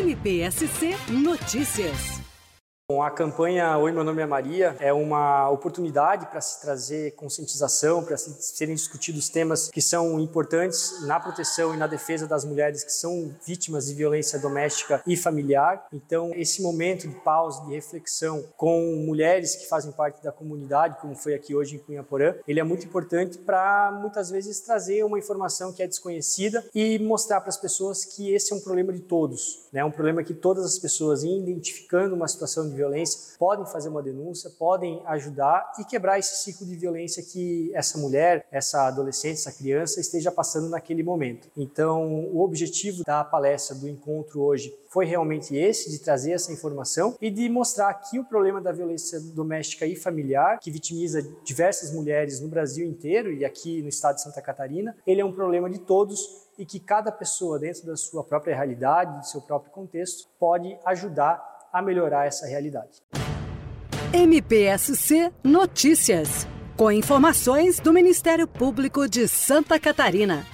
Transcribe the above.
MPSC Notícias. Bom, a campanha Oi, meu nome é Maria é uma oportunidade para se trazer conscientização, para serem discutidos temas que são importantes na proteção e na defesa das mulheres que são vítimas de violência doméstica e familiar. Então, esse momento de pausa, de reflexão com mulheres que fazem parte da comunidade, como foi aqui hoje em Cunhaporã, ele é muito importante para muitas vezes trazer uma informação que é desconhecida e mostrar para as pessoas que esse é um problema de todos, né? Um problema que todas as pessoas, identificando uma situação de violência podem fazer uma denúncia, podem ajudar e quebrar esse ciclo de violência que essa mulher, essa adolescente, essa criança esteja passando naquele momento. Então, o objetivo da palestra, do encontro hoje, foi realmente esse, de trazer essa informação e de mostrar que o problema da violência doméstica e familiar, que vitimiza diversas mulheres no Brasil inteiro e aqui no estado de Santa Catarina, ele é um problema de todos e que cada pessoa, dentro da sua própria realidade, do seu próprio contexto, pode ajudar a melhorar essa realidade. MPSC Notícias, com informações do Ministério Público de Santa Catarina.